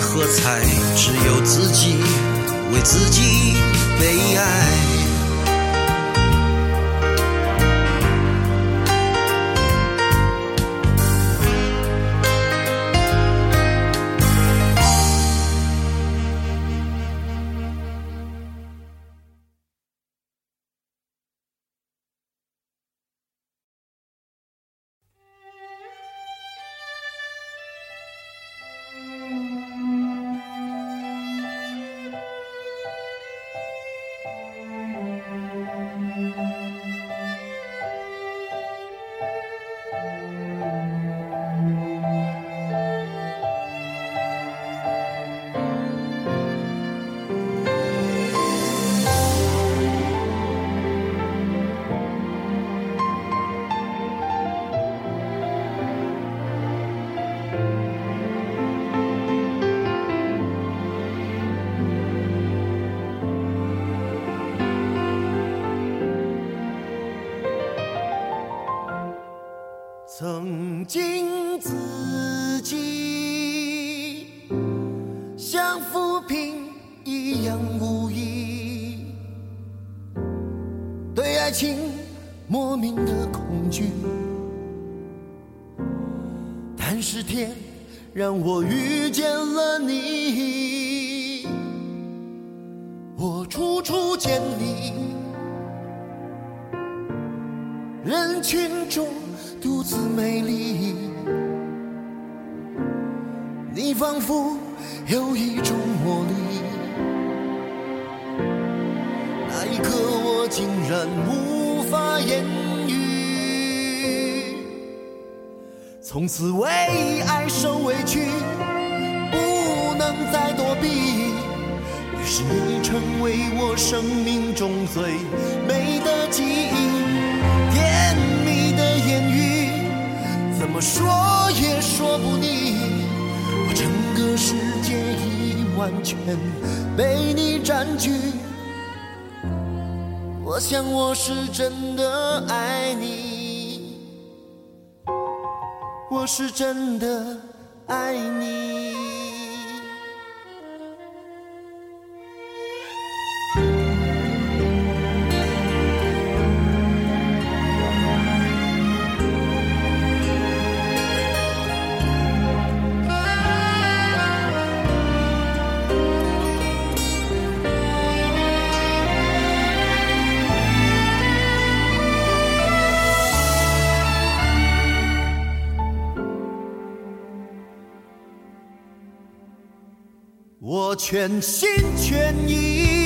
喝彩，只有自己为自己悲哀。曾经自己像浮萍一样无依，对爱情莫名的恐惧。但是天让我遇见了你，我处处见你，人群中独自美丽。你仿佛有一种魔力，那一刻我竟然无法言语。从此为爱受委屈，不能再躲避。于是你成为我生命中最美的记忆，甜蜜的言语，怎怎么说也说不腻。我整个世界已完全被你占据。我想我是真的爱你，我是真的爱你。全心全意。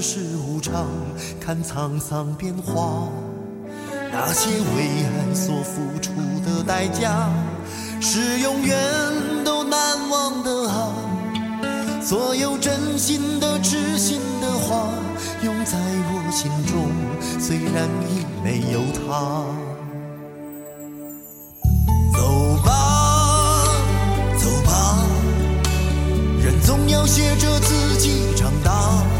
世无常看沧桑变化。那些为爱所付出的代价是永远都难忘的啊。所有真心的痴心的话永在我心中虽然已没有他。走吧走吧人总要学着自己长大。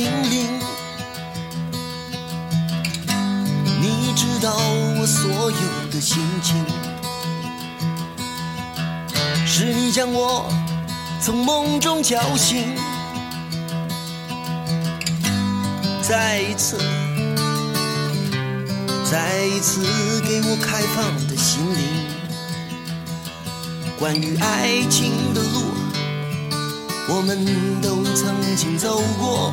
中的精灵。你知道我所有的心情，是你将我从梦中叫醒，再一次，再一次给我开放的心灵。关于爱情的路，我们都曾经走过；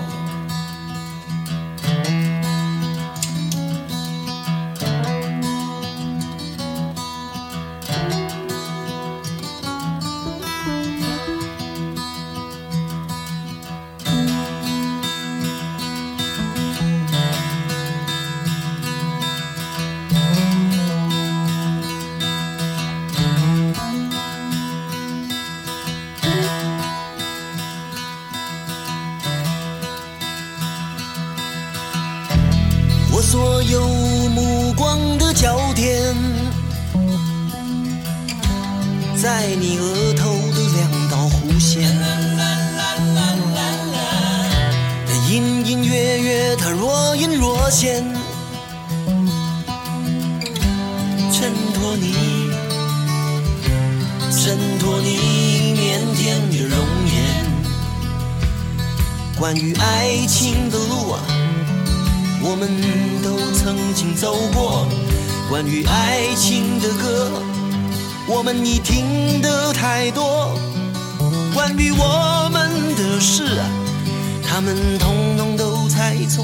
若隐若现，衬托你，衬托你腼腆的容颜。关于爱情的路啊。我们都曾经走过关于爱情的歌，我们已听得太多。关于我们的事啊，他们统统都猜错。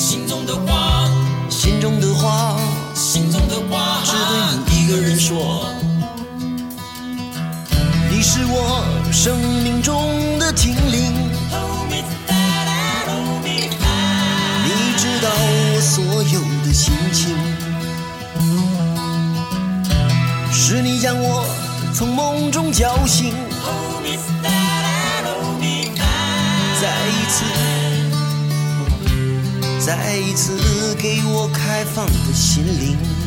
心中的话，心中的话，心中的话，只对你一个人说。你是我生命中的精灵。你知道我所有的心情，是你将我从梦中叫醒，再一次给我开放的心灵。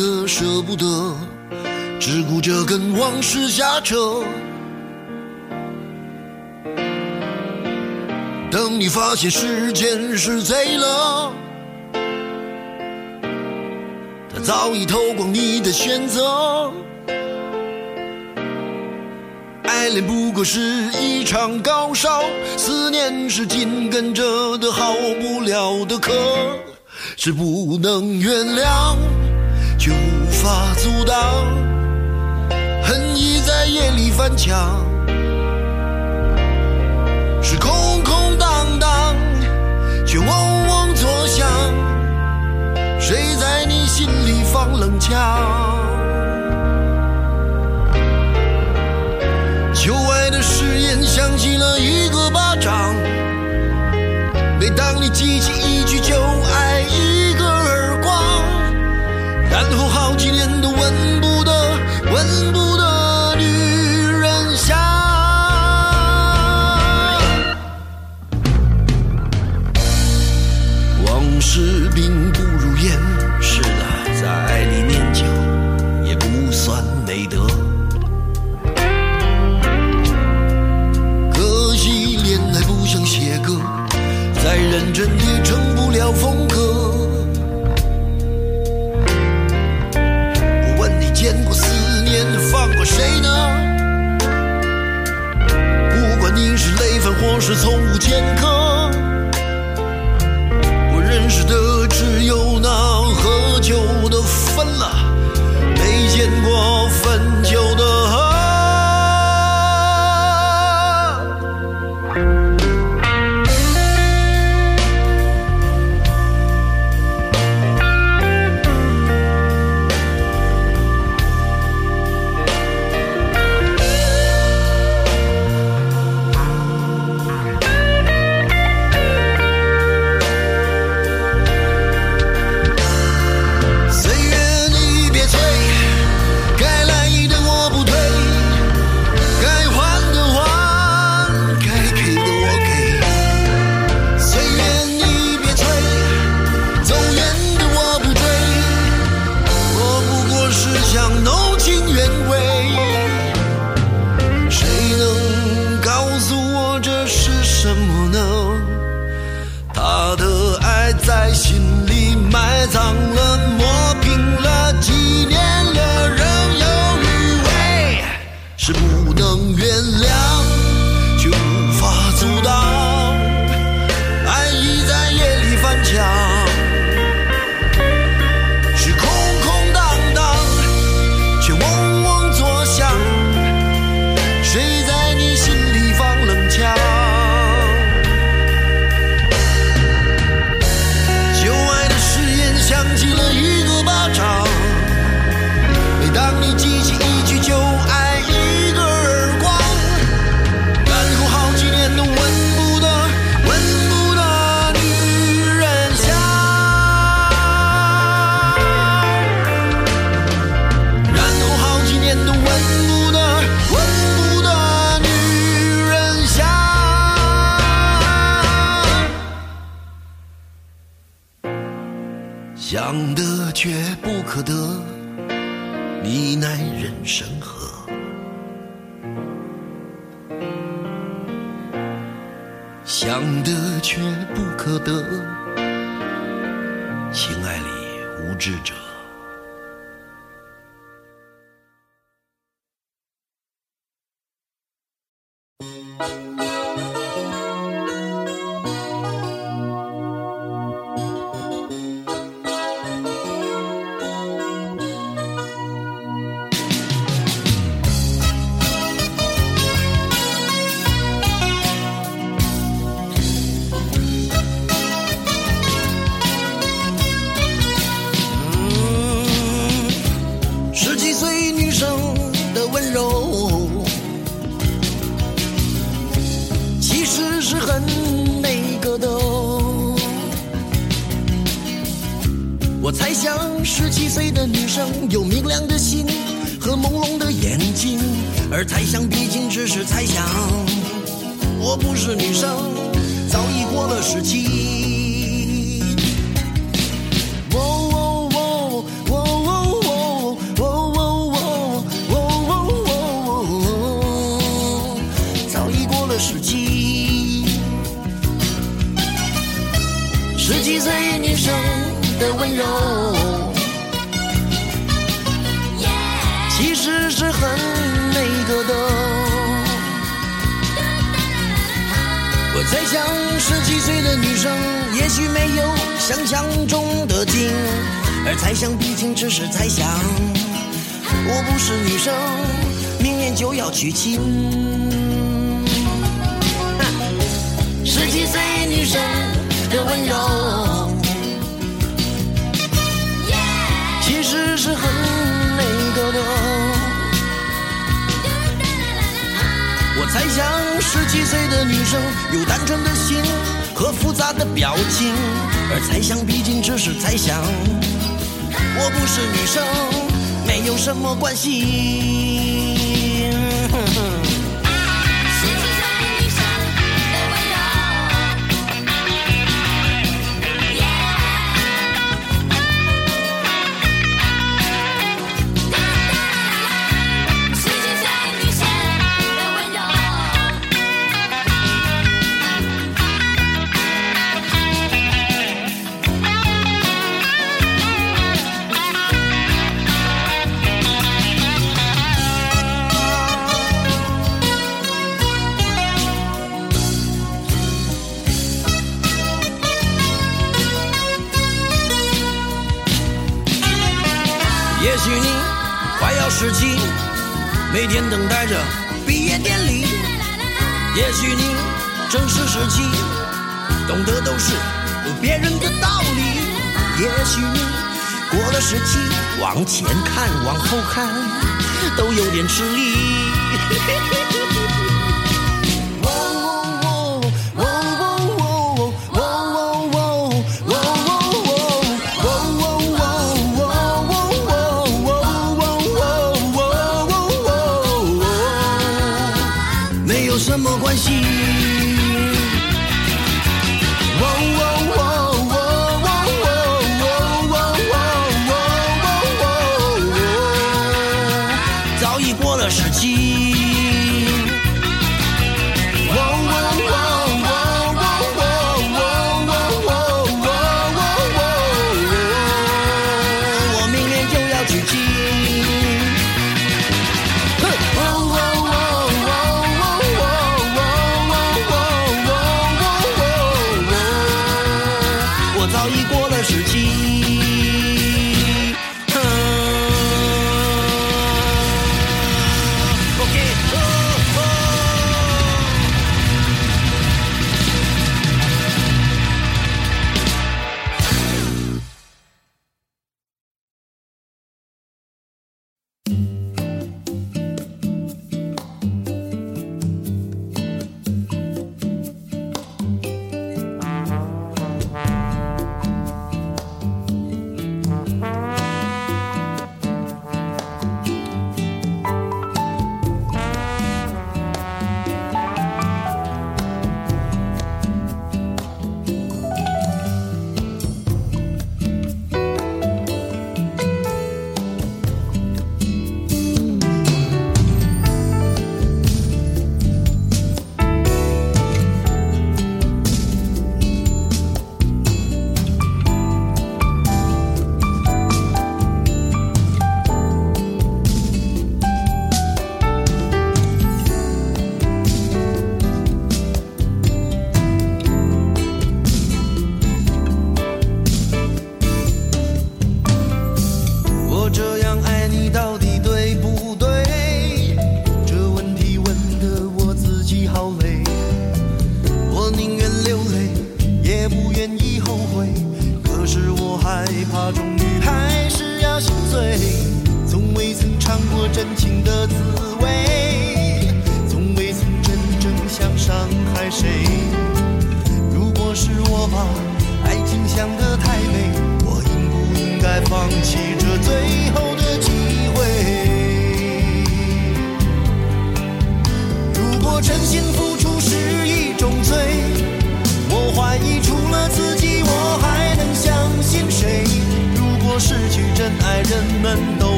的舍不得，只顾着跟往事瞎扯。等你发现时间是贼了，他早已偷光你的选择。爱恋不过是一场高烧，思念是紧跟着的好不了的咳，是不能原谅，就无法阻挡恨意在夜里翻墙是空空荡荡却嗡嗡作响谁在你心里放冷枪旧爱的誓言响起了一个巴掌人也成不了风格我问你见过思念放过谁呢不管你是累犯或是从无前科可缺不可得。情爱里无知者温柔其实是很那个的。我在想十七岁的女生也许没有想象中的精而猜想毕竟只是猜想。我不是女生明年就要娶亲。十七岁女生的温柔。是很那个的。我猜想十七岁的女生有单纯的心和复杂的表情而猜想毕竟只是猜想。我不是女生没有什么关系。十七，每天等待着毕业典礼。也许你正是十七，懂得都是别人的道理。也许你过了十七，往前看，往后看，都有点吃力。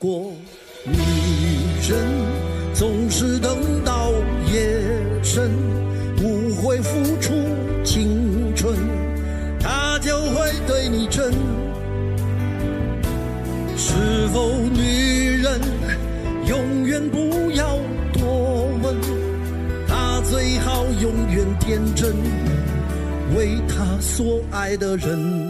过，女人总是等到夜深，无悔付出青春，他就会对你真。是否女人永远不要多问，她最好永远天真，为她所爱的人。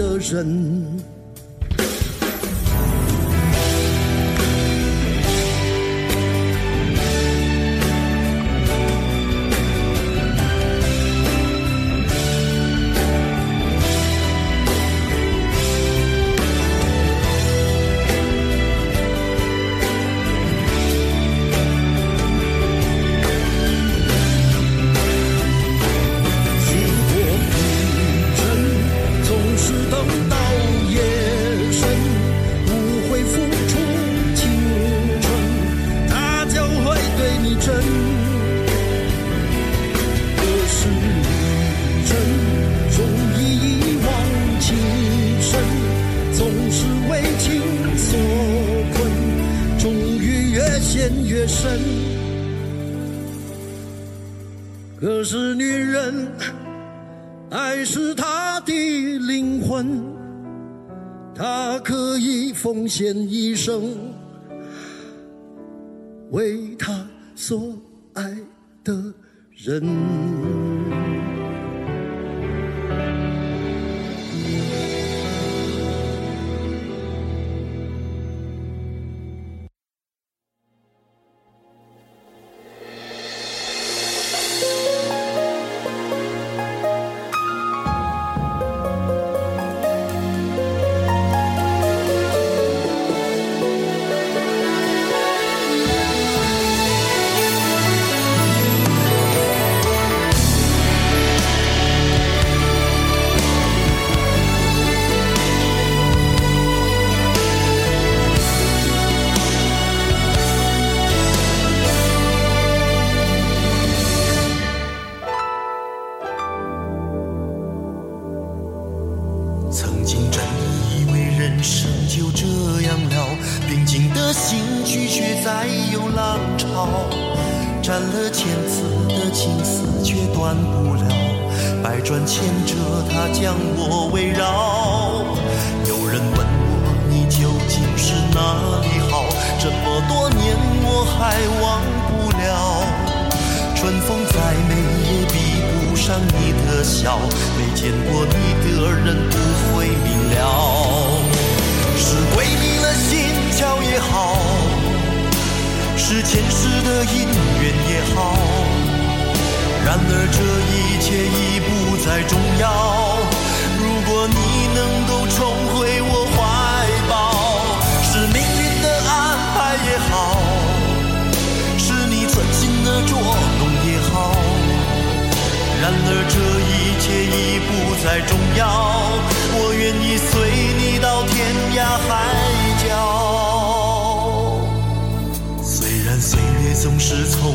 的人。爱是他的灵魂他可以奉献一生为他所爱的人。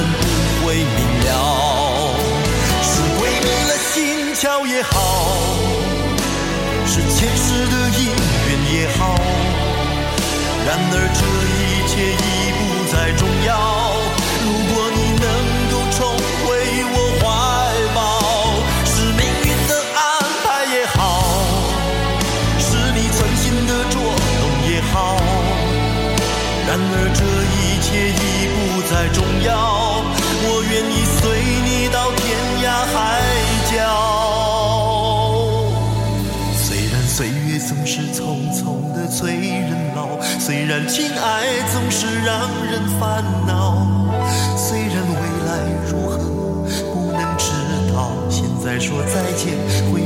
人不会明了。是鬼迷了心窍也好，是前世的姻缘也好，然而这一切已不再重要。如果你能够重回我怀抱，是命运的安排也好。是你存心的捉弄也好，然而这一切已不再重要。然情爱总是让人烦恼，虽然未来如何不能知道，现在说再见会